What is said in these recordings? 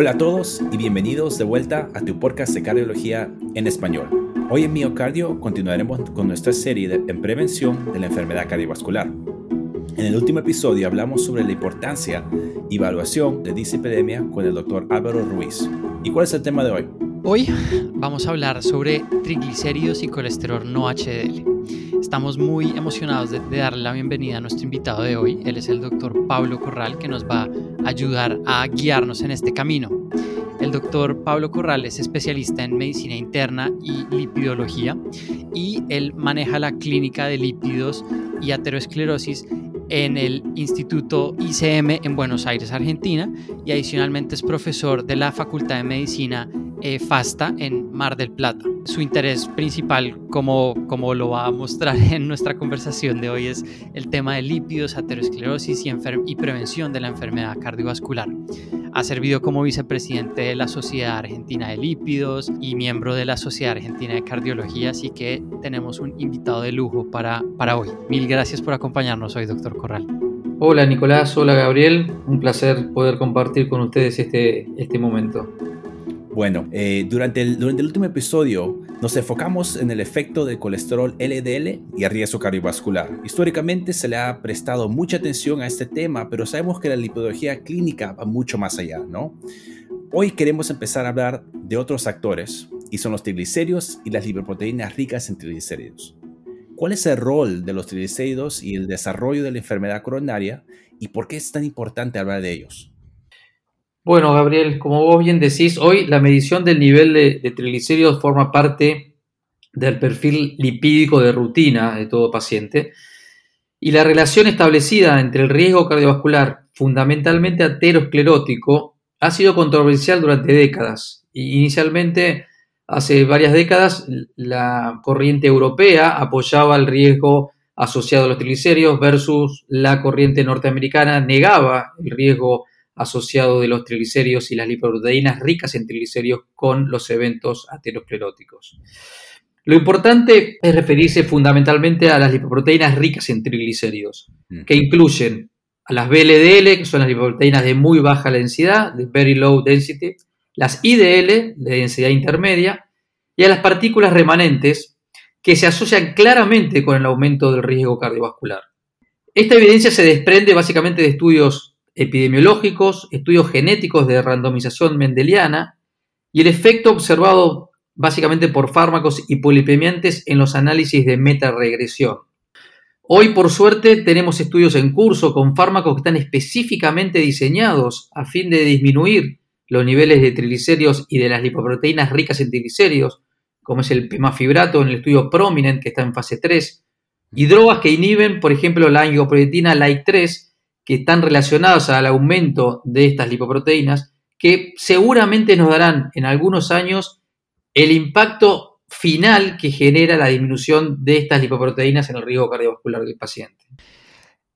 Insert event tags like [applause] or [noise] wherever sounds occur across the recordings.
Hola a todos y bienvenidos de vuelta a tu podcast de cardiología en español. Hoy en Miocardio continuaremos con nuestra serie en prevención de la enfermedad cardiovascular. En el último episodio hablamos sobre la importancia y evaluación de dislipidemia con el doctor Álvaro Ruiz. ¿Y cuál es el tema de hoy? Hoy vamos a hablar sobre triglicéridos y colesterol no HDL. Estamos muy emocionados de, darle la bienvenida a nuestro invitado de hoy. Él es el doctor Pablo Corral que nos va a ayudar a guiarnos en este camino. El doctor Pablo Corral es especialista en medicina interna y lipidología y él maneja la clínica de lípidos y aterosclerosis en el Instituto ICM en Buenos Aires, Argentina, y adicionalmente es profesor de la Facultad de Medicina eh, FASTA en Mar del Plata. Su interés principal, como, como lo va a mostrar [laughs] en nuestra conversación de hoy, es el tema de lípidos, aterosclerosis y, y prevención de la enfermedad cardiovascular. Ha servido como vicepresidente de la Sociedad Argentina de Lípidos y miembro de la Sociedad Argentina de Cardiología, así que tenemos un invitado de lujo para, para hoy. Mil gracias por acompañarnos hoy, doctor Corral. Hola Nicolás, hola Gabriel, un placer poder compartir con ustedes este, este momento. Bueno, eh, durante, el, último episodio nos enfocamos en el efecto del colesterol LDL y el riesgo cardiovascular. Históricamente se le ha prestado mucha atención a este tema, pero sabemos que la lipidología clínica va mucho más allá, ¿no? Hoy queremos empezar a hablar de otros actores, y son los triglicéridos y las lipoproteínas ricas en triglicéridos. ¿Cuál es el rol de los triglicéridos y el desarrollo de la enfermedad coronaria y por qué es tan importante hablar de ellos? Bueno, Gabriel, como vos bien decís, hoy la medición del nivel de, triglicéridos forma parte del perfil lipídico de rutina de todo paciente y la relación establecida entre el riesgo cardiovascular, fundamentalmente aterosclerótico, ha sido controversial durante décadas. Inicialmente, hace varias décadas, la corriente europea apoyaba el riesgo asociado a los triglicéridos versus la corriente norteamericana negaba el riesgo asociado de los triglicéridos y las lipoproteínas ricas en triglicéridos con los eventos ateroscleróticos. Lo importante es referirse fundamentalmente a las lipoproteínas ricas en triglicéridos, mm. que incluyen a las BLDL, que son las lipoproteínas de muy baja densidad, de very low density, las IDL, de densidad intermedia, y a las partículas remanentes, que se asocian claramente con el aumento del riesgo cardiovascular. Esta evidencia se desprende básicamente de estudios epidemiológicos, estudios genéticos de randomización mendeliana y el efecto observado básicamente por fármacos hipolipemiantes en los análisis de metaregresión. Hoy, por suerte, tenemos estudios en curso con fármacos que están específicamente diseñados a fin de disminuir los niveles de triglicéridos y de las lipoproteínas ricas en triglicéridos, como es el pemafibrato en el estudio Prominent, que está en fase 3, y drogas que inhiben, por ejemplo, la angioproteína LIKE3, que están relacionados al aumento de estas lipoproteínas, que seguramente nos darán en algunos años el impacto final que genera la disminución de estas lipoproteínas en el riesgo cardiovascular del paciente.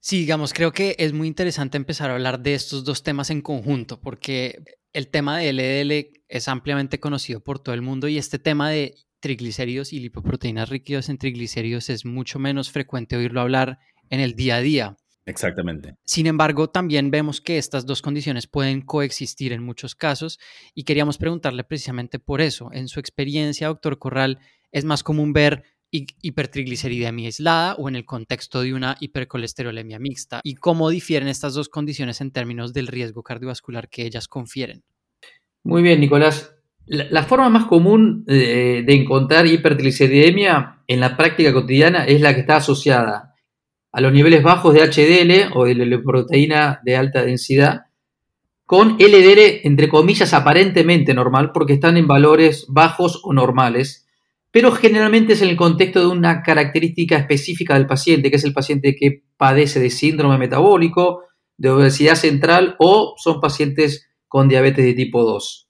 Sí, digamos, creo que es muy interesante empezar a hablar de estos dos temas en conjunto, porque el tema de LDL es ampliamente conocido por todo el mundo y este tema de triglicéridos y lipoproteínas ricas en triglicéridos es mucho menos frecuente oírlo hablar en el día a día. Exactamente. Sin embargo, también vemos que estas dos condiciones pueden coexistir en muchos casos y queríamos preguntarle precisamente por eso. En su experiencia, doctor Corral, ¿es más común ver hipertrigliceridemia aislada o en el contexto de una hipercolesterolemia mixta? ¿Y cómo difieren estas dos condiciones en términos del riesgo cardiovascular que ellas confieren? Muy bien, Nicolás. La, forma más común de, de encontrar hipertrigliceridemia en la práctica cotidiana es la que está asociada a los niveles bajos de HDL o de la proteína de alta densidad con LDL entre comillas aparentemente normal porque están en valores bajos o normales, pero generalmente es en el contexto de una característica específica del paciente, que es el paciente que padece de síndrome metabólico, de obesidad central o son pacientes con diabetes de tipo 2.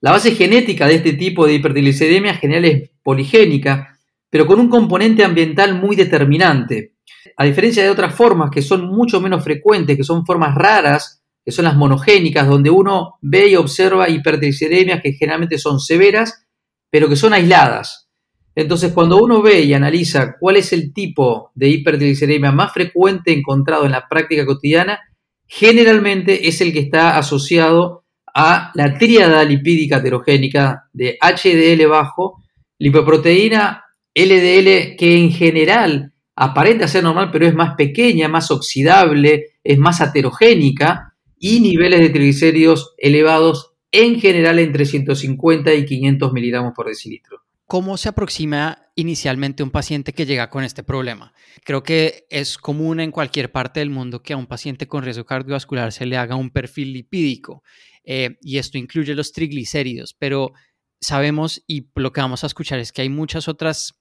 La base genética de este tipo de hipertrigliceridemia general es poligénica, pero con un componente ambiental muy determinante a diferencia de otras formas que son mucho menos frecuentes, que son formas raras, que son las monogénicas, donde uno ve y observa hipertrigliceridemias que generalmente son severas, pero que son aisladas. Entonces, cuando uno ve y analiza cuál es el tipo de hipertrigliceridemia más frecuente encontrado en la práctica cotidiana, generalmente es el que está asociado a la tríada lipídica heterogénica de HDL bajo, lipoproteína LDL que en general aparenta ser normal, pero es más pequeña, más oxidable, es más heterogénica y niveles de triglicéridos elevados en general entre 150 y 500 miligramos por decilitro. ¿Cómo se aproxima inicialmente un paciente que llega con este problema? Creo que es común en cualquier parte del mundo que a un paciente con riesgo cardiovascular se le haga un perfil lipídico eh, y esto incluye los triglicéridos, pero sabemos y lo que vamos a escuchar es que hay muchas otras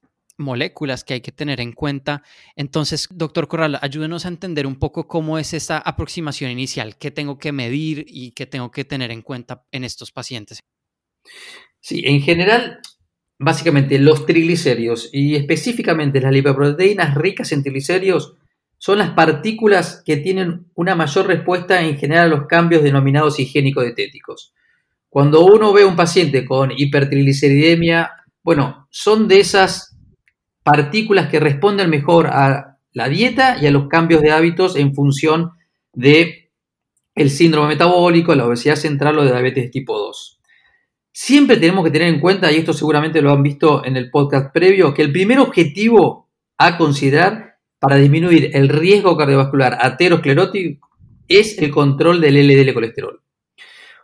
moléculas que hay que tener en cuenta. Entonces, doctor Corral, ayúdenos a entender un poco cómo es esta aproximación inicial, qué tengo que medir y qué tengo que tener en cuenta en estos pacientes. Sí, en general, básicamente los triglicéridos y específicamente las lipoproteínas ricas en triglicéridos son las partículas que tienen una mayor respuesta en general a los cambios denominados higiénico-dietéticos. Cuando uno ve a un paciente con hipertrigliceridemia, bueno, son de esas partículas que responden mejor a la dieta y a los cambios de hábitos en función de el síndrome metabólico, la obesidad central o de diabetes tipo 2. Siempre tenemos que tener en cuenta, y esto seguramente lo han visto en el podcast previo, que el primer objetivo a considerar para disminuir el riesgo cardiovascular aterosclerótico es el control del LDL colesterol.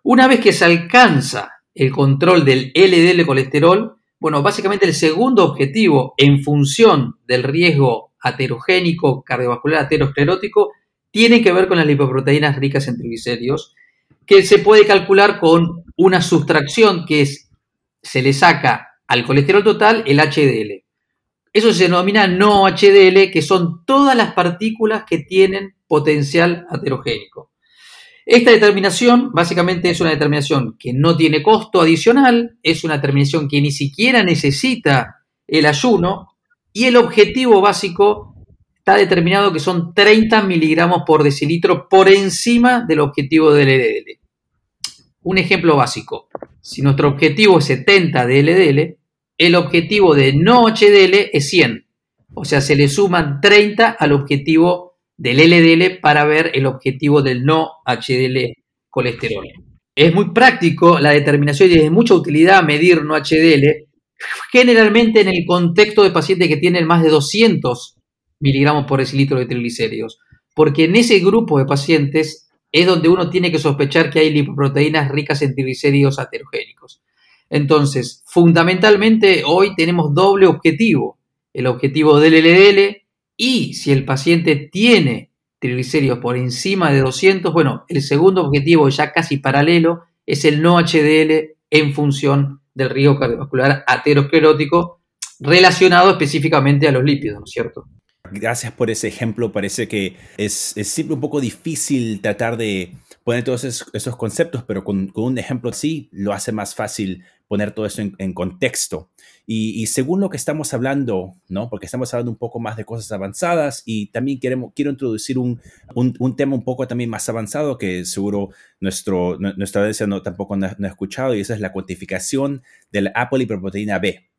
Una vez que se alcanza el control del LDL colesterol, bueno, básicamente el segundo objetivo en función del riesgo aterogénico cardiovascular aterosclerótico tiene que ver con las lipoproteínas ricas en triglicéridos, que se puede calcular con una sustracción que es, se le saca al colesterol total el HDL. Eso se denomina no HDL, que son todas las partículas que tienen potencial aterogénico. Esta determinación básicamente es una determinación que no tiene costo adicional, es una determinación que ni siquiera necesita el ayuno y el objetivo básico está determinado que son 30 miligramos por decilitro por encima del objetivo del LDL. Un ejemplo básico, si nuestro objetivo es 70 de LDL, el objetivo de no HDL es 100, o sea, se le suman 30 al objetivo del LDL para ver el objetivo del no HDL colesterol. Es muy práctico la determinación y de mucha utilidad medir no HDL, generalmente en el contexto de pacientes que tienen más de 200 miligramos por decilitro de triglicéridos, porque en ese grupo de pacientes es donde uno tiene que sospechar que hay lipoproteínas ricas en triglicéridos aterogénicos. Entonces, fundamentalmente hoy tenemos doble objetivo, el objetivo del LDL y si el paciente tiene triglicéridos por encima de 200, bueno, el segundo objetivo ya casi paralelo es el no HDL en función del riesgo cardiovascular aterosclerótico relacionado específicamente a los lípidos, ¿no es cierto? Gracias por ese ejemplo. Parece que es, siempre un poco difícil tratar de poner todos esos, conceptos, pero con, un ejemplo así lo hace más fácil poner todo eso en, contexto. Y, según lo que estamos hablando, ¿no? Porque estamos hablando un poco más de cosas avanzadas y también queremos, quiero introducir un, un, tema un poco también más avanzado que seguro nuestro, nuestra audiencia no, tampoco no, ha escuchado y esa es la cuantificación de la apolipoproteína B.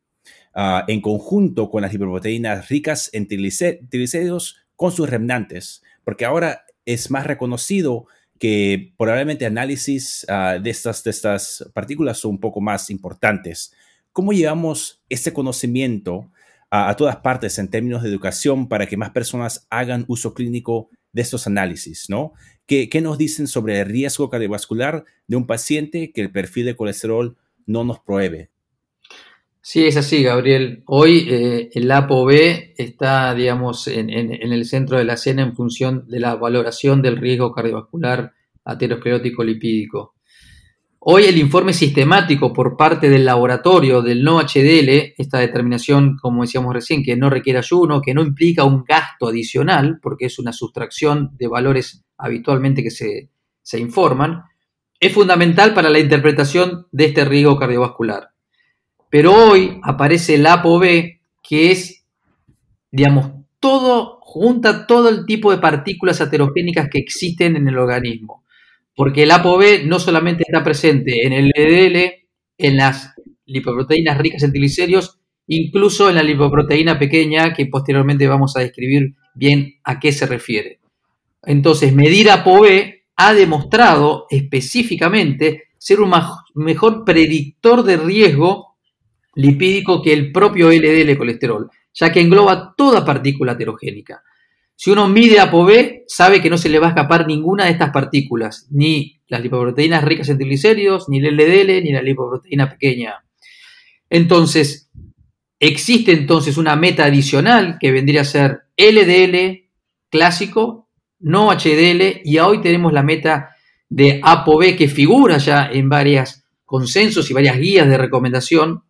Ah, en conjunto con las lipoproteínas ricas en triglicéridos con sus remnantes, porque ahora es más reconocido que probablemente análisis ah, de, estas, de estas partículas son un poco más importantes. ¿Cómo llevamos ese conocimiento a, todas partes en términos de educación para que más personas hagan uso clínico de estos análisis? ¿no? ¿Qué, ¿Qué nos dicen sobre el riesgo cardiovascular de un paciente que el perfil de colesterol no nos prohíbe? Sí, es así, Gabriel. Hoy eh, el ApoB está, digamos, en, el centro de la escena en función de la valoración del riesgo cardiovascular aterosclerótico lipídico. Hoy el informe sistemático por parte del laboratorio del no HDL, esta determinación, como decíamos recién, que no requiere ayuno, que no implica un gasto adicional, porque es una sustracción de valores habitualmente que se, se informan, es fundamental para la interpretación de este riesgo cardiovascular. Pero hoy aparece el ApoB, que es, digamos, todo, junta todo el tipo de partículas aterogénicas que existen en el organismo. Porque el ApoB no solamente está presente en el LDL, en las lipoproteínas ricas en triglicéridos, incluso en la lipoproteína pequeña, que posteriormente vamos a describir bien a qué se refiere. Entonces, medir ApoB ha demostrado específicamente ser un mejor predictor de riesgo lipídico que el propio LDL colesterol, ya que engloba toda partícula heterogénica. Si uno mide ApoB, sabe que no se le va a escapar ninguna de estas partículas, ni las lipoproteínas ricas en triglicéridos, ni el LDL, ni la lipoproteína pequeña. Entonces, existe entonces una meta adicional que vendría a ser LDL clásico, no HDL, y hoy tenemos la meta de ApoB que figura ya en varios consensos y varias guías de recomendación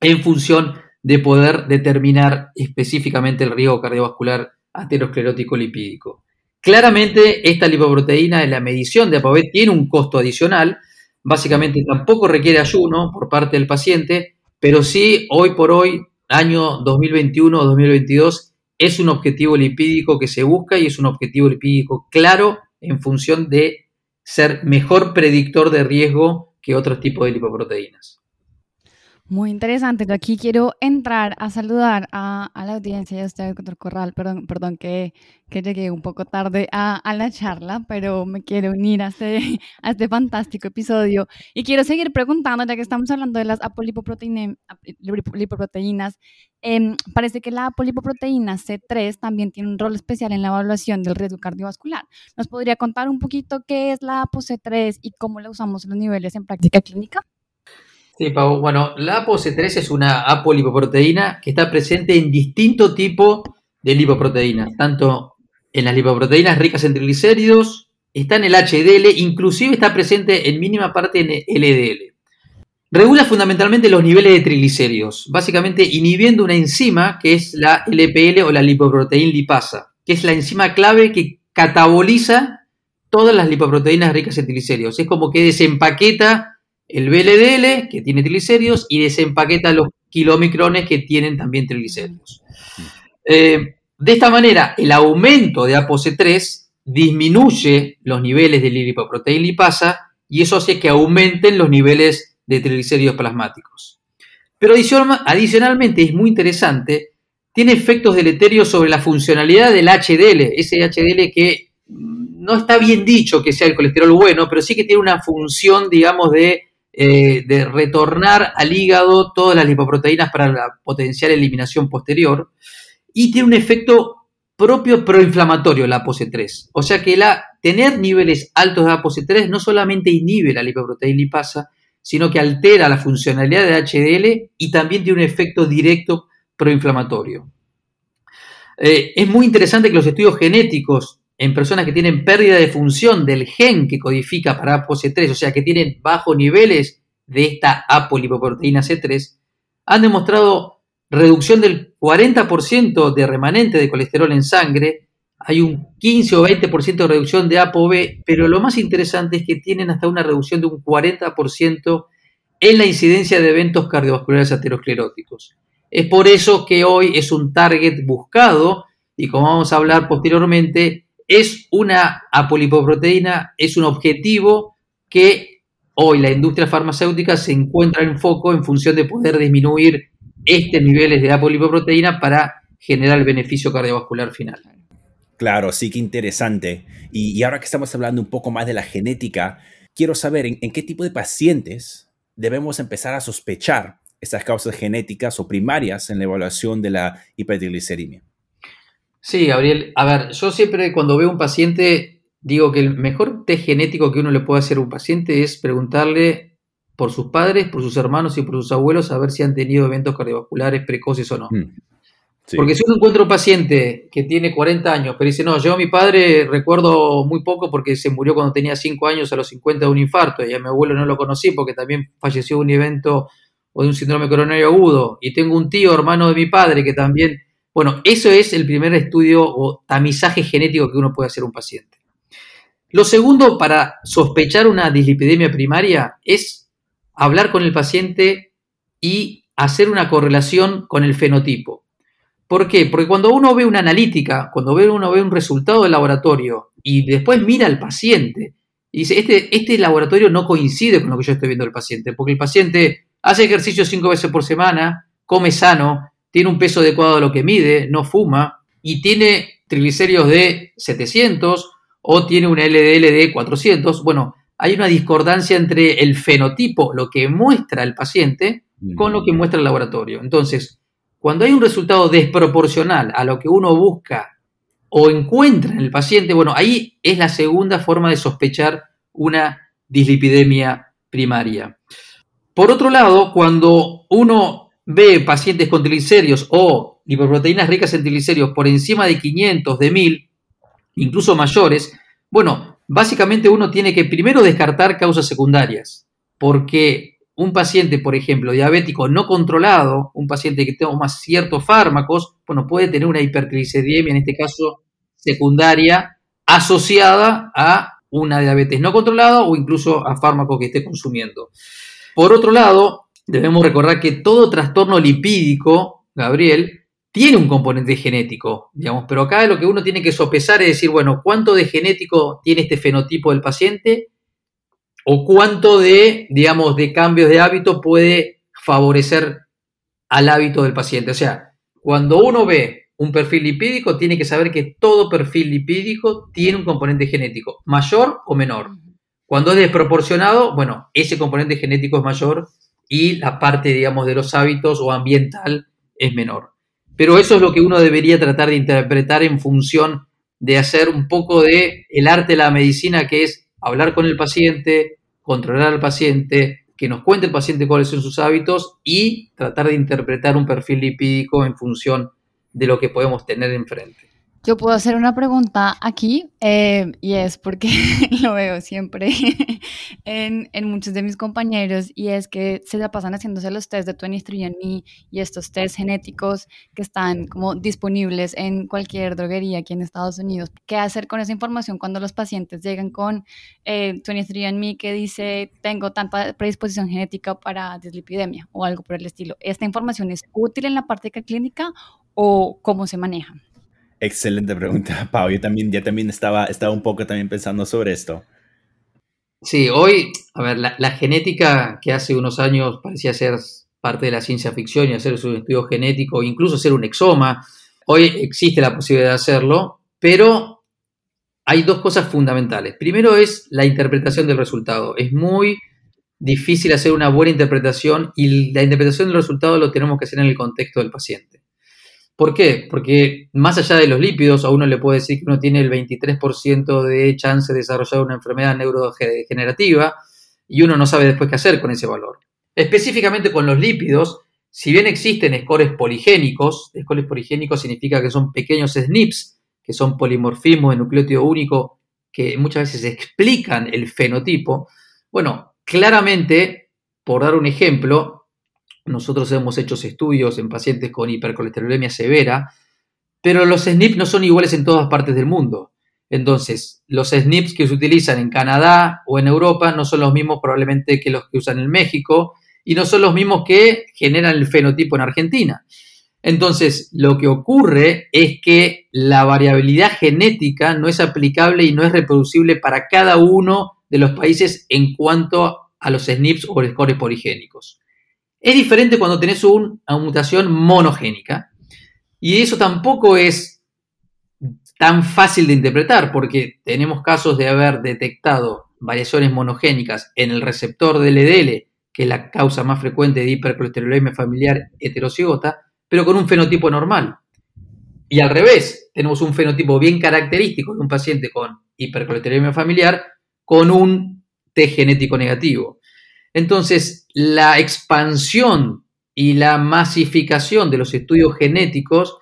en función de poder determinar específicamente el riesgo cardiovascular aterosclerótico lipídico. Claramente, esta lipoproteína en la medición de ApoB tiene un costo adicional. Básicamente, tampoco requiere ayuno por parte del paciente, pero sí, hoy por hoy, año 2021 o 2022, es un objetivo lipídico que se busca y es un objetivo lipídico claro en función de ser mejor predictor de riesgo que otros tipos de lipoproteínas. Muy interesante. Yo aquí quiero entrar a saludar a, la audiencia de usted, doctor Corral. Perdón, perdón que, que llegué un poco tarde a, la charla, pero me quiero unir a este, [laughs] a este fantástico episodio. Y quiero seguir preguntando, ya que estamos hablando de las apolipoproteínas. Eh, parece que la apolipoproteína C3 también tiene un rol especial en la evaluación del riesgo cardiovascular. ¿Nos podría contar un poquito qué es la ApoC3 y cómo la usamos en los niveles en práctica clínica? Sí, Pau. Bueno, la ApoC3 es una apolipoproteína que está presente en distintos tipos de lipoproteínas, tanto en las lipoproteínas ricas en triglicéridos, está en el HDL, inclusive está presente en mínima parte en el LDL. Regula fundamentalmente los niveles de triglicéridos, básicamente inhibiendo una enzima que es la LPL o la lipoproteína lipasa, que es la enzima clave que cataboliza todas las lipoproteínas ricas en triglicéridos. Es como que desempaqueta el BLDL, que tiene triglicéridos, y desempaqueta los kilomicrones que tienen también triglicéridos. Eh, de esta manera, el aumento de ApoC3 disminuye los niveles de lipoproteína lipasa y eso hace que aumenten los niveles de triglicéridos plasmáticos. Pero adicionalmente, es muy interesante, tiene efectos deleterios sobre la funcionalidad del HDL, ese HDL que no está bien dicho que sea el colesterol bueno, pero sí que tiene una función, digamos, de eh, de retornar al hígado todas las lipoproteínas para la potencial eliminación posterior y tiene un efecto propio proinflamatorio la ApoC3. O sea que la, tener niveles altos de ApoC3 no solamente inhibe la lipoproteína lipasa, sino que altera la funcionalidad de HDL y también tiene un efecto directo proinflamatorio. Eh, es muy interesante que los estudios genéticos en personas que tienen pérdida de función del gen que codifica para ApoC3, o sea, que tienen bajos niveles de esta apolipoproteína C3, han demostrado reducción del 40% de remanente de colesterol en sangre, hay un 15 o 20% de reducción de ApoB, pero lo más interesante es que tienen hasta una reducción de un 40% en la incidencia de eventos cardiovasculares ateroscleróticos. Es por eso que hoy es un target buscado y como vamos a hablar posteriormente, es una apolipoproteína, es un objetivo que hoy la industria farmacéutica se encuentra en foco en función de poder disminuir estos niveles de apolipoproteína para generar el beneficio cardiovascular final. Claro, sí que interesante. Y, ahora que estamos hablando un poco más de la genética, quiero saber en, en qué tipo de pacientes debemos empezar a sospechar estas causas genéticas o primarias en la evaluación de la hipertrigliceridemia. Sí, Gabriel. A ver, yo siempre cuando veo un paciente digo que el mejor test genético que uno le puede hacer a un paciente es preguntarle por sus padres, por sus hermanos y por sus abuelos a ver si han tenido eventos cardiovasculares precoces o no. Mm, porque si uno encuentra un paciente que tiene 40 años, pero dice, no, yo a mi padre recuerdo muy poco porque se murió cuando tenía 5 años a los 50 de un infarto y a mi abuelo no lo conocí porque también falleció de un evento o de un síndrome coronario agudo y tengo un tío, hermano de mi padre, que también bueno, eso es el primer estudio o tamizaje genético que uno puede hacer un paciente. Lo segundo para sospechar una dislipidemia primaria es hablar con el paciente y hacer una correlación con el fenotipo. ¿Por qué? Porque cuando uno ve una analítica, cuando uno ve un resultado del laboratorio y después mira al paciente y dice, este, este laboratorio no coincide con lo que yo estoy viendo del paciente, porque el paciente hace ejercicio cinco veces por semana, come sano, tiene un peso adecuado a lo que mide, no fuma y tiene triglicéridos de 700 o tiene un LDL de 400, bueno, hay una discordancia entre el fenotipo, lo que muestra el paciente, con lo que muestra el laboratorio. Entonces, cuando hay un resultado desproporcional a lo que uno busca o encuentra en el paciente, bueno, ahí es la segunda forma de sospechar una dislipidemia primaria. Por otro lado, cuando uno ve pacientes con triglicéridos. O lipoproteínas ricas en triglicéridos por encima de 500, de 1000, incluso mayores, bueno, básicamente uno tiene que primero descartar causas secundarias, porque un paciente, por ejemplo, diabético no controlado, un paciente que toma ciertos fármacos, bueno, puede tener una hipertrigliceridemia, en este caso secundaria, asociada a una diabetes no controlada o incluso a fármacos que esté consumiendo. Por otro lado, debemos recordar que todo trastorno lipídico, Gabriel, tiene un componente genético, digamos, pero acá lo que uno tiene que sopesar es decir, bueno, ¿cuánto de genético tiene este fenotipo del paciente? ¿O cuánto de, digamos, de cambios de hábito puede favorecer al hábito del paciente? O sea, cuando uno ve un perfil lipídico, tiene que saber que todo perfil lipídico tiene un componente genético, mayor o menor. Cuando es desproporcionado, bueno, ese componente genético es mayor y la parte, digamos, de los hábitos o ambiental es menor. Pero eso es lo que uno debería tratar de interpretar en función de hacer un poco de el arte de la medicina, que es hablar con el paciente, controlar al paciente, que nos cuente el paciente cuáles son sus hábitos y tratar de interpretar un perfil lipídico en función de lo que podemos tener enfrente. Yo puedo hacer una pregunta aquí eh, y es porque [laughs] lo veo siempre [laughs] en, muchos de mis compañeros y es que se la pasan haciéndose los test de 23andMe y estos test genéticos que están como disponibles en cualquier droguería aquí en Estados Unidos. ¿Qué hacer con esa información cuando los pacientes llegan con eh, 23andMe que dice tengo tanta predisposición genética para dislipidemia o algo por el estilo? ¿Esta información es útil en la práctica clínica o cómo se maneja? Excelente pregunta, [laughs] Pau. Yo también, ya también estaba, estaba un poco también pensando sobre esto. Sí, hoy, a ver, la, genética que hace unos años parecía ser parte de la ciencia ficción y hacer un estudio genético, incluso hacer un exoma, hoy existe la posibilidad de hacerlo, pero hay dos cosas fundamentales. Primero es la interpretación del resultado. Es muy difícil hacer una buena interpretación y la interpretación del resultado lo tenemos que hacer en el contexto del paciente. ¿Por qué? Porque más allá de los lípidos, a uno le puede decir que uno tiene el 23% de chance de desarrollar una enfermedad neurodegenerativa y uno no sabe después qué hacer con ese valor. Específicamente con los lípidos, si bien existen scores poligénicos, scores poligénicos significa que son pequeños SNPs, que son polimorfismos de nucleótido único, que muchas veces explican el fenotipo. Bueno, claramente, por dar un ejemplo, nosotros hemos hecho estudios en pacientes con hipercolesterolemia severa, pero los SNPs no son iguales en todas partes del mundo. Entonces, los SNPs que se utilizan en Canadá o en Europa no son los mismos probablemente que los que usan en México y no son los mismos que generan el fenotipo en Argentina. Entonces, lo que ocurre es que la variabilidad genética no es aplicable y no es reproducible para cada uno de los países en cuanto a los SNPs o scores poligénicos. Es diferente cuando tenés una mutación monogénica. Y eso tampoco es tan fácil de interpretar porque tenemos casos de haber detectado variaciones monogénicas en el receptor del LDL, que es la causa más frecuente de hipercolesterolemia familiar heterocigota, pero con un fenotipo normal. Y al revés, tenemos un fenotipo bien característico de un paciente con hipercolesterolemia familiar con un T genético negativo. Entonces, la expansión y la masificación de los estudios genéticos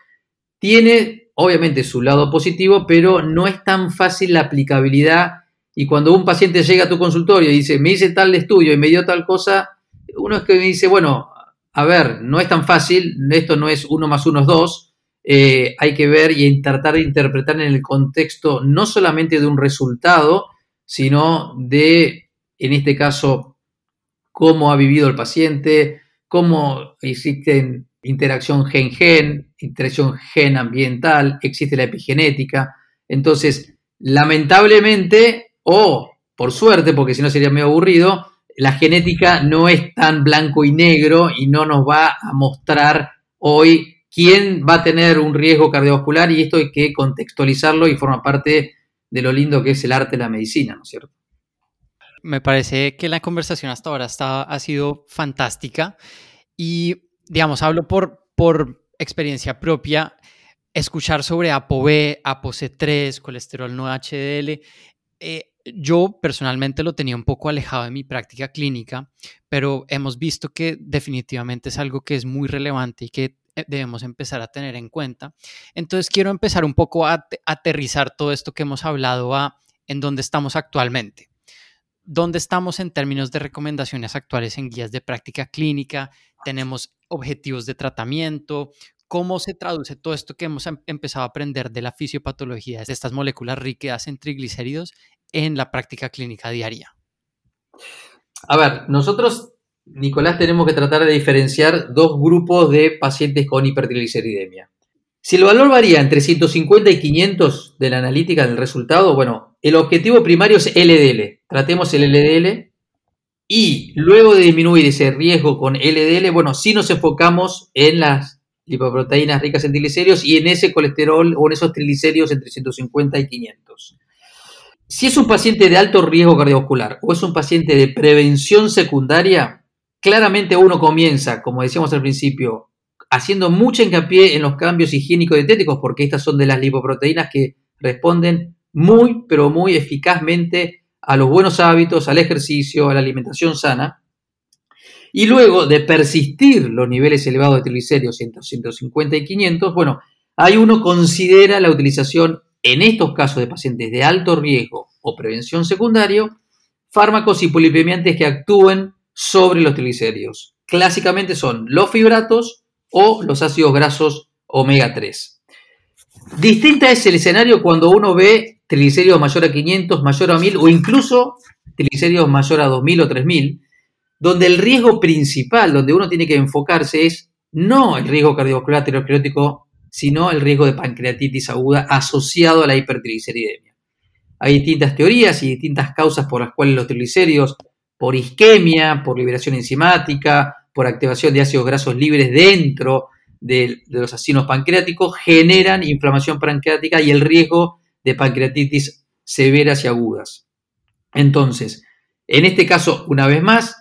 tiene obviamente su lado positivo, pero no es tan fácil la aplicabilidad. Y cuando un paciente llega a tu consultorio y dice, me hice tal estudio y me dio tal cosa, uno es que me dice, bueno, a ver, no es tan fácil, esto no es uno más uno es dos, eh, hay que ver y tratar de interpretar en el contexto no solamente de un resultado, sino de, en este caso, cómo ha vivido el paciente, cómo existe interacción gen-gen, interacción gen-ambiental, existe la epigenética. Entonces, lamentablemente, o por suerte, porque si no sería medio aburrido, la genética no es tan blanco y negro y no nos va a mostrar hoy quién va a tener un riesgo cardiovascular y esto hay que contextualizarlo y forma parte de lo lindo que es el arte de la medicina, ¿no es cierto? Me parece que la conversación hasta ahora está, ha sido fantástica y, digamos, hablo por, por experiencia propia. Escuchar sobre ApoB, ApoC3, colesterol no HDL, eh, yo personalmente lo tenía un poco alejado de mi práctica clínica, pero hemos visto que definitivamente es algo que es muy relevante y que eh, debemos empezar a tener en cuenta. Entonces quiero empezar un poco a aterrizar todo esto que hemos hablado a en dónde estamos actualmente. ¿Dónde estamos en términos de recomendaciones actuales en guías de práctica clínica? ¿Tenemos objetivos de tratamiento? ¿Cómo se traduce todo esto que hemos em, empezado a aprender de la fisiopatología de estas moléculas ricas en triglicéridos en la práctica clínica diaria? A ver, nosotros, Nicolás, tenemos que tratar de diferenciar dos grupos de pacientes con hipertrigliceridemia. Si el valor varía entre 150 y 500 de la analítica del resultado, bueno, el objetivo primario es LDL. Tratemos el LDL y luego de disminuir ese riesgo con LDL, bueno, sí nos enfocamos en las lipoproteínas ricas en triglicéridos y en ese colesterol o en esos triglicéridos entre 150 y 500. Si es un paciente de alto riesgo cardiovascular o es un paciente de prevención secundaria, claramente uno comienza, como decíamos al principio, haciendo mucha hincapié en los cambios higiénico-dietéticos, porque estas son de las lipoproteínas que responden muy, pero muy eficazmente a los buenos hábitos, al ejercicio, a la alimentación sana. Y luego de persistir los niveles elevados de triglicéridos entre 150 y 500, bueno, ahí uno considera la utilización en estos casos de pacientes de alto riesgo o prevención secundario, fármacos hipolipemiantes que actúen sobre los triglicéridos. Clásicamente son los fibratos o los ácidos grasos omega 3. Distinta es el escenario cuando uno ve triglicéridos mayor a 500, mayor a 1000 o incluso triglicéridos mayor a 2000 o 3000, donde el riesgo principal, donde uno tiene que enfocarse es no el riesgo cardiovascular aterosclerótico sino el riesgo de pancreatitis aguda asociado a la hipertrigliceridemia. Hay distintas teorías y distintas causas por las cuales los triglicéridos, por isquemia, por liberación enzimática, por activación de ácidos grasos libres dentro de, los acinos pancreáticos, generan inflamación pancreática y el riesgo de pancreatitis severas y agudas. Entonces, en este caso, una vez más,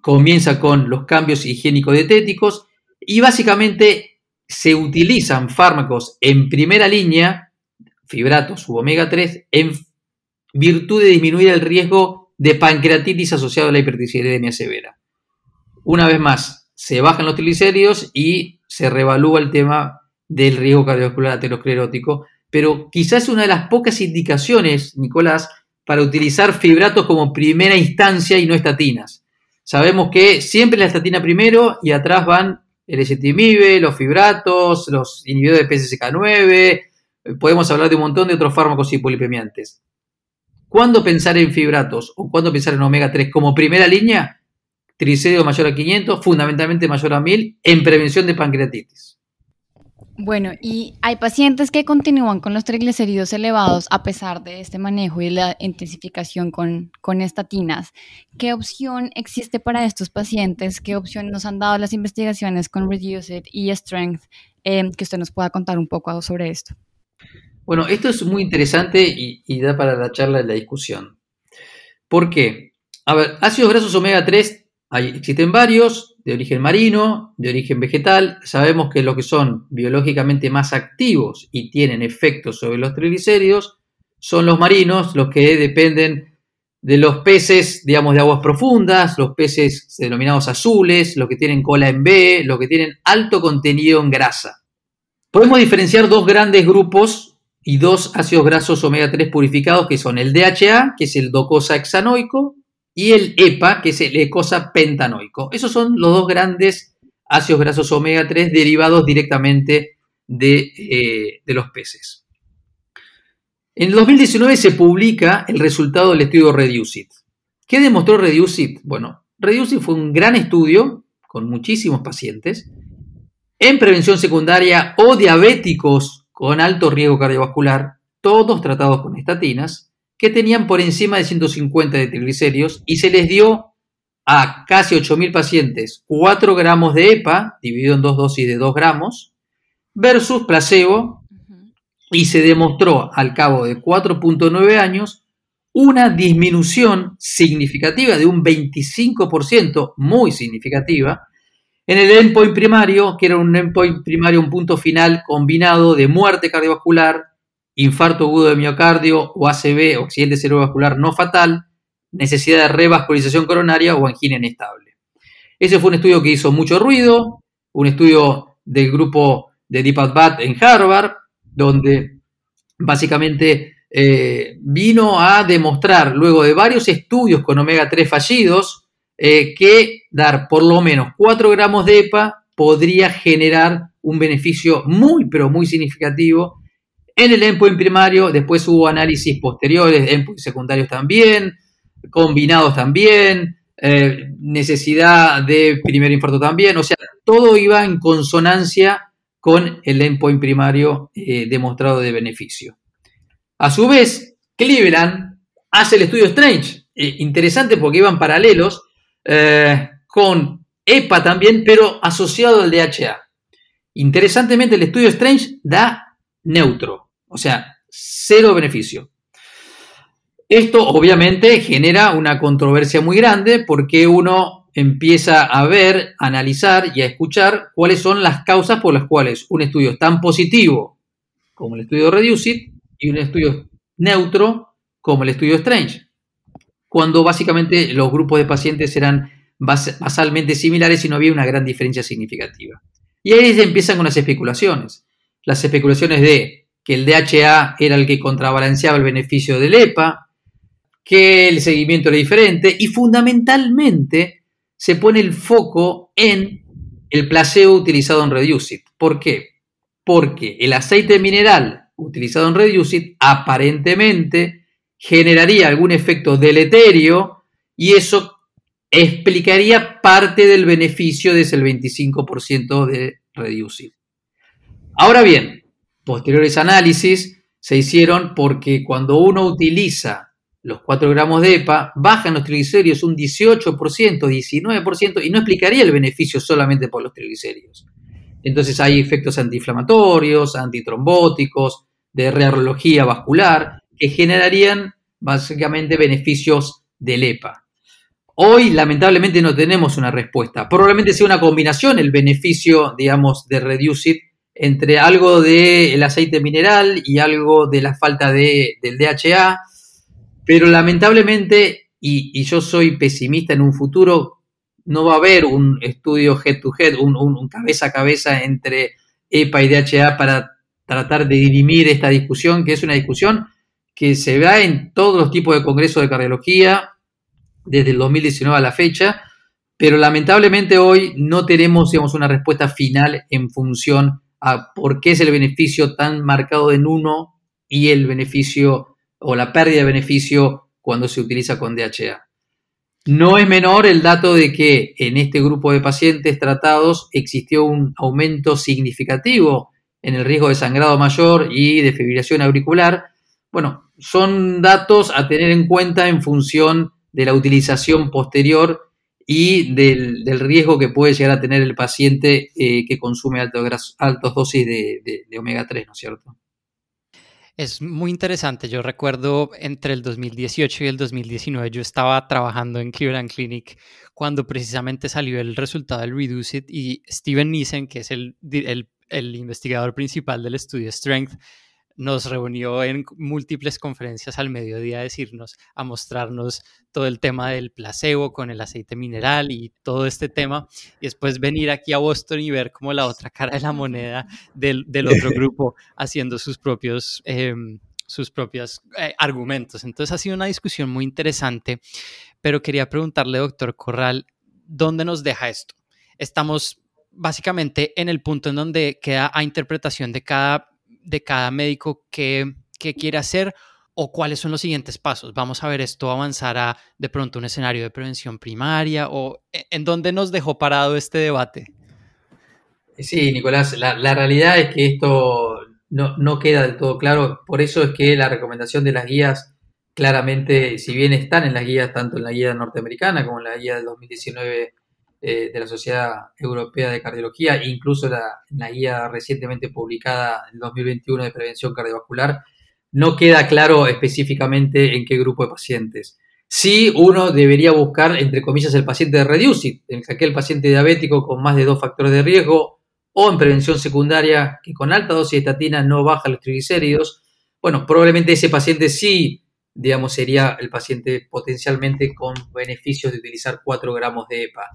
comienza con los cambios higiénico-dietéticos y básicamente se utilizan fármacos en primera línea, fibratos u omega 3, en virtud de disminuir el riesgo de pancreatitis asociado a la hipertrigliceridemia severa. Una vez más, se bajan los triglicéridos y se revalúa el tema del riesgo cardiovascular aterosclerótico, pero quizás una de las pocas indicaciones, Nicolás, para utilizar fibratos como primera instancia y no estatinas. Sabemos que siempre la estatina primero y atrás van el ezetimibe, los fibratos, los inhibidores de PCSK9, eh, podemos hablar de un montón de otros fármacos hipolipemiantes. ¿Cuándo pensar en fibratos o cuándo pensar en omega 3 como primera línea? Triglicéridos mayor a 500, fundamentalmente mayor a 1000, en prevención de pancreatitis. Bueno, y hay pacientes que continúan con los triglicéridos elevados a pesar de este manejo y la intensificación con, estatinas. ¿Qué opción existe para estos pacientes? ¿Qué opción nos han dado las investigaciones con Reduce It y Strength? Eh, que usted nos pueda contar un poco sobre esto. Bueno, esto es muy interesante y, y da para la charla y la discusión. ¿Por qué? A ver, ácidos grasos omega 3 existen varios de origen marino, de origen vegetal. Sabemos que los que son biológicamente más activos y tienen efectos sobre los triglicéridos son los marinos, los que dependen de los peces, digamos, de aguas profundas, los peces denominados azules, los que tienen cola en B, los que tienen alto contenido en grasa. Podemos diferenciar dos grandes grupos y dos ácidos grasos omega 3 purificados, que son el DHA, que es el docosa hexanoico, y el EPA, que es el ecosa pentanoico. Esos son los dos grandes ácidos grasos omega 3 derivados directamente de, eh, de los peces. En 2019 se publica el resultado del estudio Reducit. ¿Qué demostró Reducit? Bueno, Reducit fue un gran estudio con muchísimos pacientes en prevención secundaria o diabéticos con alto riesgo cardiovascular, todos tratados con estatinas, que tenían por encima de 150 de triglicéridos y se les dio a casi 8.000 pacientes 4 gramos de EPA, dividido en dos dosis de 2 gramos, versus placebo, y se demostró al cabo de 4.9 años una disminución significativa de un 25%, muy significativa, en el endpoint primario, que era un endpoint primario, un punto final combinado de muerte cardiovascular, infarto agudo de miocardio o ACV, o accidente cerebrovascular no fatal, necesidad de revascularización coronaria o angina inestable. Ese fue un estudio que hizo mucho ruido, un estudio del grupo de Deepak en Harvard, donde básicamente eh, vino a demostrar, luego de varios estudios con omega 3 fallidos, eh, que dar por lo menos 4 gramos de EPA podría generar un beneficio muy, pero muy significativo en el endpoint primario. Después hubo análisis posteriores, endpoint secundarios también, combinados también, eh, necesidad de primer infarto también. O sea, todo iba en consonancia con el endpoint primario eh, demostrado de beneficio. A su vez, Cleveland hace el estudio Strange. interesante porque iban paralelos eh, con EPA también, pero asociado al DHA. Interesantemente, el estudio Strange da neutro, o sea, cero beneficio. Esto obviamente genera una controversia muy grande porque uno empieza a ver, a analizar y a escuchar cuáles son las causas por las cuales un estudio es tan positivo como el estudio Reducit y un estudio neutro como el estudio Strange cuando básicamente los grupos de pacientes eran basalmente similares y no había una gran diferencia significativa. Y ahí se empiezan con las especulaciones. Las especulaciones de que el DHA era el que contrabalanceaba el beneficio del EPA, que el seguimiento era diferente y fundamentalmente se pone el foco en el placebo utilizado en Reducit. ¿Por qué? Porque el aceite mineral utilizado en Reducit aparentemente generaría algún efecto deleterio y eso explicaría parte del beneficio de ese 25% de reducir. Ahora bien, posteriores análisis se hicieron porque cuando uno utiliza los 4 gramos de EPA, bajan los triglicéridos un 18%, 19%, y no explicaría el beneficio solamente por los triglicéridos. Entonces hay efectos antiinflamatorios, antitrombóticos, de rearología vascular, que generarían básicamente beneficios del EPA. Hoy, lamentablemente, no tenemos una respuesta. Probablemente sea una combinación el beneficio, digamos, de Reducit entre algo del aceite mineral y algo de la falta de, del DHA, pero lamentablemente, y, yo soy pesimista en un futuro, no va a haber un estudio head to head, un, un cabeza a cabeza entre EPA y DHA para tratar de dirimir esta discusión, que es una discusión que se da en todos los tipos de congresos de cardiología desde el 2019 a la fecha, pero lamentablemente hoy no tenemos digamos, una respuesta final en función a por qué es el beneficio tan marcado en uno y el beneficio o la pérdida de beneficio cuando se utiliza con DHA. No es menor el dato de que en este grupo de pacientes tratados existió un aumento significativo en el riesgo de sangrado mayor y de fibrilación auricular. Bueno, son datos a tener en cuenta en función de la utilización posterior y del, riesgo que puede llegar a tener el paciente eh, que consume altas dosis de, de, omega 3, ¿no es cierto? Es muy interesante. Yo recuerdo entre el 2018 y el 2019, yo estaba trabajando en Cleveland Clinic cuando precisamente salió el resultado del Reduce It y Steven Nissen, que es el, el, el investigador principal del estudio Strength, nos reunió en múltiples conferencias al mediodía a decirnos, a mostrarnos todo el tema del placebo con el aceite mineral y todo este tema, y después venir aquí a Boston y ver como la otra cara de la moneda del, otro [laughs] grupo haciendo sus propios, em, sus propios eh, argumentos. Entonces ha sido una discusión muy interesante, pero quería preguntarle, doctor Corral, ¿dónde nos deja esto? Estamos básicamente en el punto en donde queda a interpretación de cada de cada médico qué, quiere hacer o cuáles son los siguientes pasos. Vamos a ver esto avanzar a de pronto un escenario de prevención primaria o e, en dónde nos dejó parado este debate. Sí, Nicolás, la, realidad es que esto no, no, queda del todo claro. Por eso es que la recomendación de las guías, claramente, si bien están en las guías, tanto en la guía norteamericana como en la guía del 2019 eh, de la Sociedad Europea de Cardiología, incluso la, la guía recientemente publicada en 2021 de prevención cardiovascular, no queda claro específicamente en qué grupo de pacientes. Sí, uno debería buscar, entre comillas, el paciente de reduced, aquel paciente diabético con más de dos factores de riesgo o en prevención secundaria que con alta dosis de estatina no baja los triglicéridos. Bueno, probablemente ese paciente sí, digamos, sería el paciente potencialmente con beneficios de utilizar 4 gramos de EPA.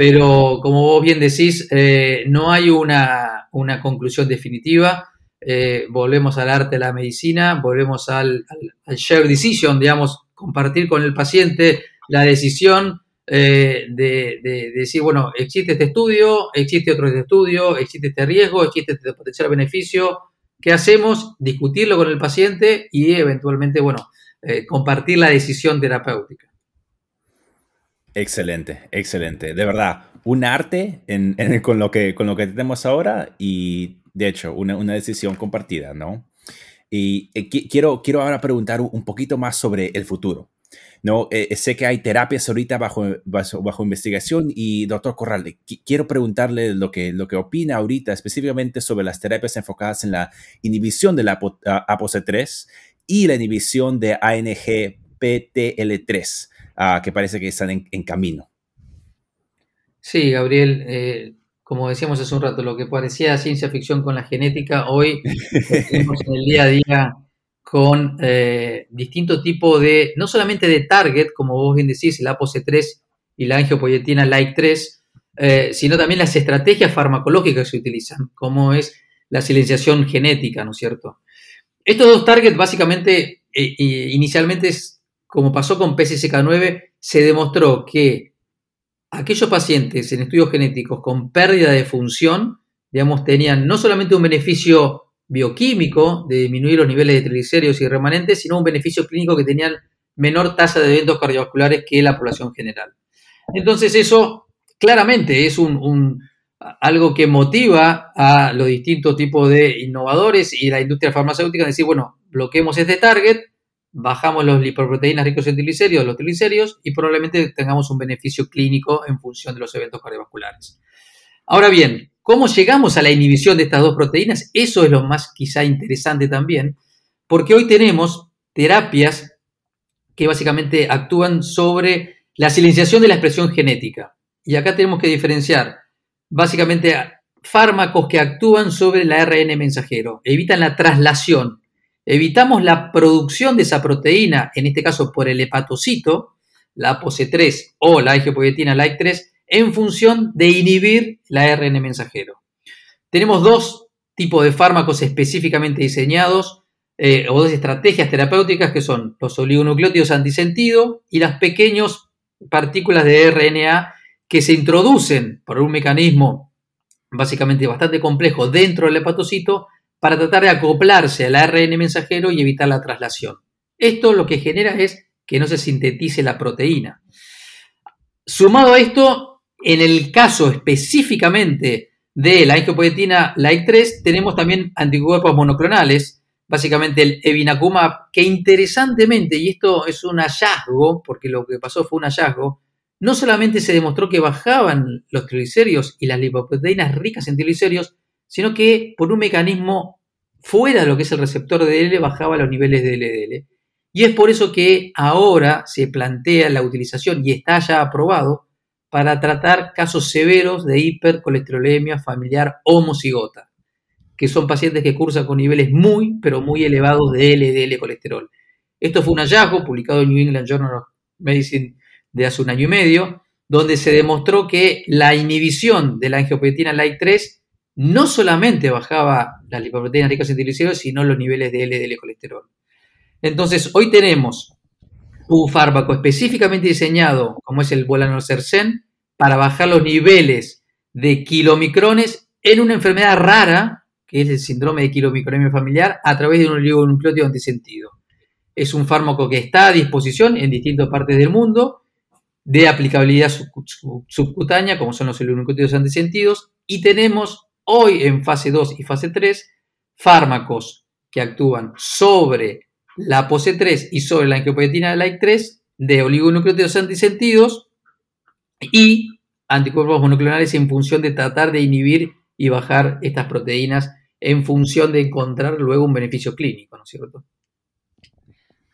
Pero como vos bien decís, eh, no hay una, conclusión definitiva. Eh, volvemos al arte de la medicina, volvemos al, al, share decision, digamos, compartir con el paciente la decisión eh, de, decir, bueno, existe este estudio, existe otro estudio, existe este riesgo, existe este potencial beneficio. ¿Qué hacemos? Discutirlo con el paciente y eventualmente, bueno, compartir la decisión terapéutica. Excelente, excelente. De verdad, un arte [laughs] con, lo que, con lo que tenemos ahora y, de hecho, una, decisión compartida, ¿no? Y eh, quiero, quiero ahora preguntar un poquito más sobre el futuro. No, eh, sé que hay terapias ahorita bajo, bajo, investigación y doctor Corral, quiero preguntarle lo que, lo que opina ahorita específicamente sobre las terapias enfocadas en la inhibición de la APOC3 y la inhibición de ANGPTL3 que parece que están en, camino. Sí, Gabriel, eh, como decíamos hace un rato, lo que parecía ciencia ficción con la genética, hoy tenemos en el día a día con eh, distintos tipos de, no solamente de target, como vos bien decís, el APOC3 y la angiopoyetina LIKE3, eh, sino también las estrategias farmacológicas que se utilizan, como es la silenciación genética, ¿no es cierto? Estos dos targets básicamente, inicialmente es como pasó con PCSK9, se demostró que aquellos pacientes en estudios genéticos con pérdida de función, digamos, tenían no solamente un beneficio bioquímico de disminuir los niveles de triglicéridos y remanentes, sino un beneficio clínico que tenían menor tasa de eventos cardiovasculares que la población general. Entonces eso claramente es un, algo que motiva a los distintos tipos de innovadores y la industria farmacéutica a decir, bueno, bloqueemos este target, bajamos los lipoproteínas ricos en triglicéridos, los triglicéridos, y probablemente tengamos un beneficio clínico en función de los eventos cardiovasculares. Ahora bien, ¿cómo llegamos a la inhibición de estas dos proteínas? Eso es lo más quizá interesante también, porque hoy tenemos terapias que básicamente actúan sobre la silenciación de la expresión genética. Y acá tenemos que diferenciar básicamente fármacos que actúan sobre el ARN mensajero, evitan la traslación evitamos la producción de esa proteína, en este caso por el hepatocito, la ApoC3 o la angiopoietina LIKE3, en función de inhibir la ARN mensajero. Tenemos dos tipos de fármacos específicamente diseñados eh, o dos estrategias terapéuticas que son los oligonucleótidos antisentido y las pequeñas partículas de RNA que se introducen por un mecanismo básicamente bastante complejo dentro del hepatocito para tratar de acoplarse al ARN mensajero y evitar la traslación. Esto lo que genera es que no se sintetice la proteína. Sumado a esto, en el caso específicamente de la angiopoietina LIKE3, tenemos también anticuerpos monoclonales, básicamente el evinacumab, que interesantemente, y esto es un hallazgo, porque lo que pasó fue un hallazgo, no solamente se demostró que bajaban los triglicéridos y las lipoproteínas ricas en triglicéridos, sino que por un mecanismo fuera de lo que es el receptor de DL bajaba los niveles de LDL. Y es por eso que ahora se plantea la utilización y está ya aprobado para tratar casos severos de hipercolesterolemia familiar homocigota, que son pacientes que cursan con niveles muy, pero muy elevados de LDL colesterol. Esto fue un hallazgo publicado en New England Journal of Medicine de hace un año y medio, donde se demostró que la inhibición de la angiopoietina LIKE 3 no solamente bajaba las lipoproteínas ricas en triglicéridos, sino los niveles de LDL colesterol. Entonces, hoy tenemos un fármaco específicamente diseñado, como es el Volanorcercen, para bajar los niveles de kilomicrones en una enfermedad rara, que es el síndrome de kilomicronemia familiar, a través de un oligonucleótido antisentido. Es un fármaco que está a disposición en distintas partes del mundo, de aplicabilidad subcutánea, como son los oligonucleótidos antisentidos, y tenemos hoy en fase 2 y fase 3 fármacos que actúan sobre la POC3 y sobre la angiopoietina like 3 de oligonucleótidos antisentidos y anticuerpos monoclonales en función de tratar de inhibir y bajar estas proteínas en función de encontrar luego un beneficio clínico, ¿no es cierto?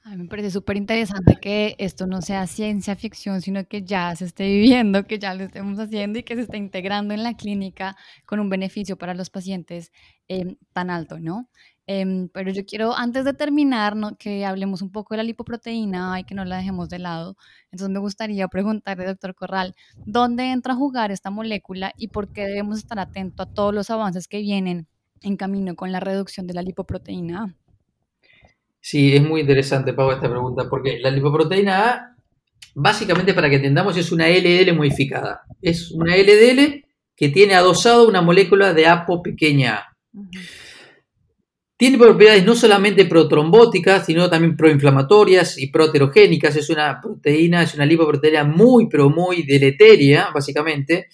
A me parece súper interesante que esto no sea ciencia ficción, sino que ya se esté viviendo, que ya lo estemos haciendo y que se esté integrando en la clínica con un beneficio para los pacientes em, tan alto, ¿no? Em, pero yo quiero, antes de terminar, ¿no? que hablemos un poco de la lipoproteína y que no la dejemos de lado. Entonces me gustaría preguntarle, doctor Corral, ¿dónde entra a jugar esta molécula y por qué debemos estar atentos a todos los avances que vienen en camino con la reducción de la lipoproteína Sí, es muy interesante, Pau, esta pregunta, porque la lipoproteína A, básicamente para que entendamos, es una LDL modificada. Es una LDL que tiene adosado una molécula de APO pequeña a. Tiene propiedades no solamente protrombóticas, sino también proinflamatorias y proterogénicas. Es una proteína, es una lipoproteína muy, pero muy deleteria, básicamente.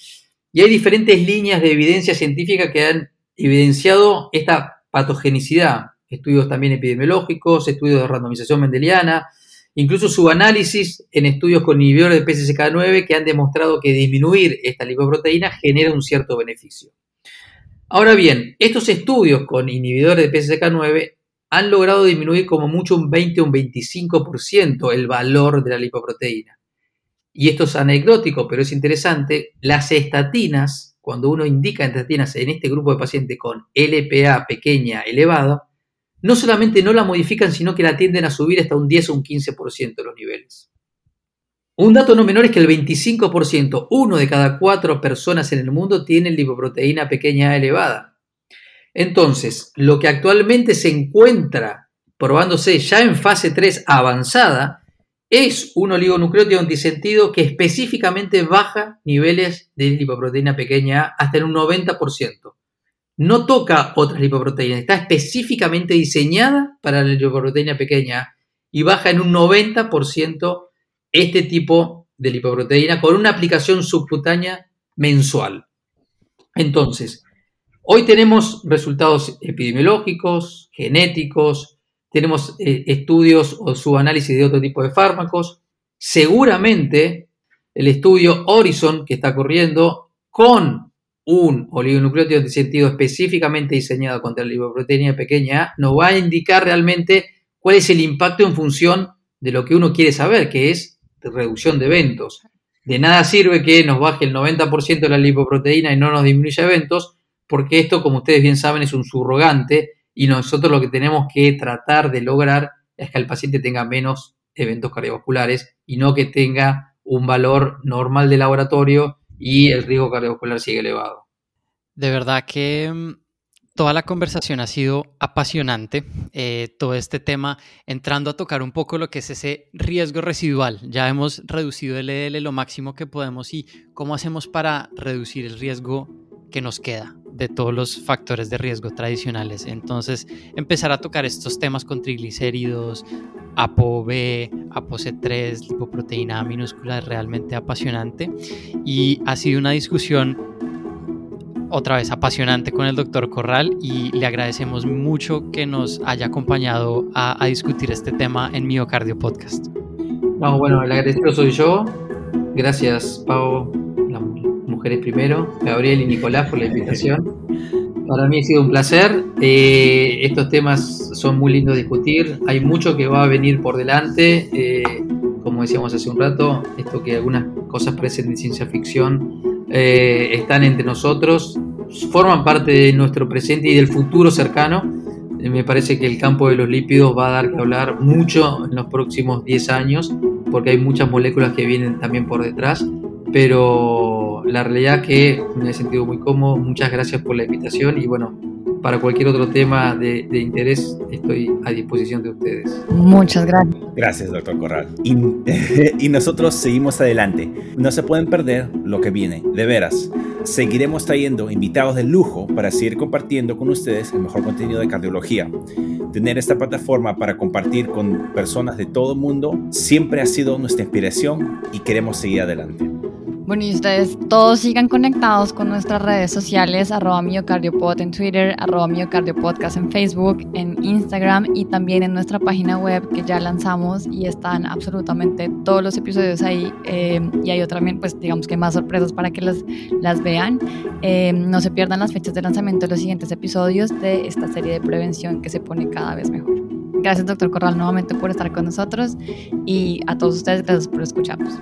Y hay diferentes líneas de evidencia científica que han evidenciado esta patogenicidad estudios también epidemiológicos, estudios de randomización mendeliana, incluso su análisis en estudios con inhibidores de PCSK9 que han demostrado que disminuir esta lipoproteína genera un cierto beneficio. Ahora bien, estos estudios con inhibidores de PCSK9 han logrado disminuir como mucho un 20 o un 25% el valor de la lipoproteína. Y esto es anecdótico, pero es interesante. Las estatinas, cuando uno indica estatinas en este grupo de pacientes con LPA pequeña elevada, no solamente no la modifican, sino que la tienden a subir hasta un 10 o un 15% de los niveles. Un dato no menor es que el 25%, uno de cada cuatro personas en el mundo, tiene lipoproteína pequeña elevada. Entonces, lo que actualmente se encuentra probándose ya en fase 3 avanzada es un oligonucleótido antisentido que específicamente baja niveles de lipoproteína pequeña hasta en un 90% no toca otras lipoproteínas, está específicamente diseñada para la lipoproteína pequeña y baja en un 90% este tipo de lipoproteína con una aplicación subcutánea mensual. Entonces, hoy tenemos resultados epidemiológicos, genéticos, tenemos eh, estudios o subanálisis de otro tipo de fármacos. Seguramente el estudio Horizon que está corriendo con un oligonucleótido de sentido específicamente diseñado contra la lipoproteína pequeña A nos va a indicar realmente cuál es el impacto en función de lo que uno quiere saber, que es reducción de eventos. De nada sirve que nos baje el 90% de la lipoproteína y no nos disminuya eventos, porque esto, como ustedes bien saben, es un subrogante y nosotros lo que tenemos que tratar de lograr es que el paciente tenga menos eventos cardiovasculares y no que tenga un valor normal de laboratorio y el riesgo cardiovascular sigue elevado. De verdad que mm, toda la conversación ha sido apasionante, eh, todo este tema entrando a tocar un poco lo que es ese riesgo residual. Ya hemos reducido el LDL lo máximo que podemos y cómo hacemos para reducir el riesgo que nos queda de todos los factores de riesgo tradicionales. Entonces, empezar a tocar estos temas con triglicéridos, ApoB, ApoC3, lipoproteína minúscula es realmente apasionante y ha sido una discusión otra vez apasionante con el doctor Corral y le agradecemos mucho que nos haya acompañado a, discutir este tema en Miocardio Podcast. No, bueno, el agradecido soy yo. Gracias, Pau, mujeres primero, Gabriel y Nicolás por la invitación. Para mí ha sido un placer. Eh, estos temas son muy lindos de discutir. Hay mucho que va a venir por delante. Eh, como decíamos hace un rato, esto que algunas cosas parecen de ciencia ficción eh, están entre nosotros, forman parte de nuestro presente y del futuro cercano. me parece que el campo de los lípidos va a dar que hablar mucho en los próximos 10 años, porque hay muchas moléculas que vienen también por detrás. Pero la realidad que me he sentido muy cómodo. Muchas gracias por la invitación y bueno, para cualquier otro tema de, interés estoy a disposición de ustedes. Muchas gracias. Gracias, doctor Corral. Y, [laughs] y, nosotros seguimos adelante. No se pueden perder lo que viene, de veras. Seguiremos trayendo invitados de lujo para seguir compartiendo con ustedes el mejor contenido de cardiología. Tener esta plataforma para compartir con personas de todo el mundo siempre ha sido nuestra inspiración y queremos seguir adelante. Bueno, y ustedes todos sigan conectados con nuestras redes sociales, arroba miocardiopod en Twitter, arroba miocardiopodcast en Facebook, en Instagram y también en nuestra página web que ya lanzamos y están absolutamente todos los episodios ahí. Eh, y hay también, pues digamos que más sorpresas para que las, las vean. Eh, no se pierdan las fechas de lanzamiento de los siguientes episodios de esta serie de prevención que se pone cada vez mejor. Gracias, doctor Corral, nuevamente por estar con nosotros y a todos ustedes, gracias por escucharnos.